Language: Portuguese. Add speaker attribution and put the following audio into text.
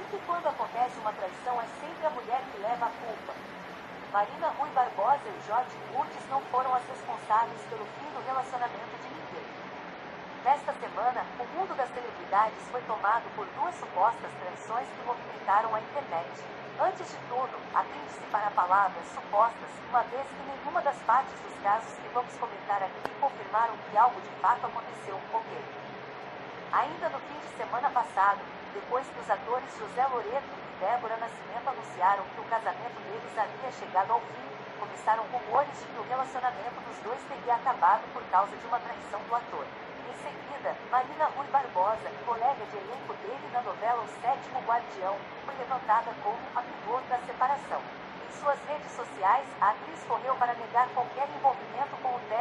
Speaker 1: que quando acontece uma traição é sempre a mulher que leva a culpa. Marina Rui Barbosa e Jorge Curtis não foram as responsáveis pelo fim do relacionamento de ninguém. Nesta semana, o mundo das celebridades foi tomado por duas supostas traições que movimentaram a internet. Antes de tudo, atende-se para palavras supostas, uma vez que nenhuma das partes dos casos que vamos comentar aqui confirmaram que algo de fato aconteceu, ok? Ainda no fim de semana passado, depois que os atores José Loreto e Débora Nascimento anunciaram que o casamento deles havia chegado ao fim, começaram rumores de que o relacionamento dos dois teria acabado por causa de uma traição do ator. Em seguida, Marina Rui Barbosa, colega de elenco dele na novela O Sétimo Guardião, foi levantada como a pivô da separação. Em suas redes sociais, a atriz correu para negar qualquer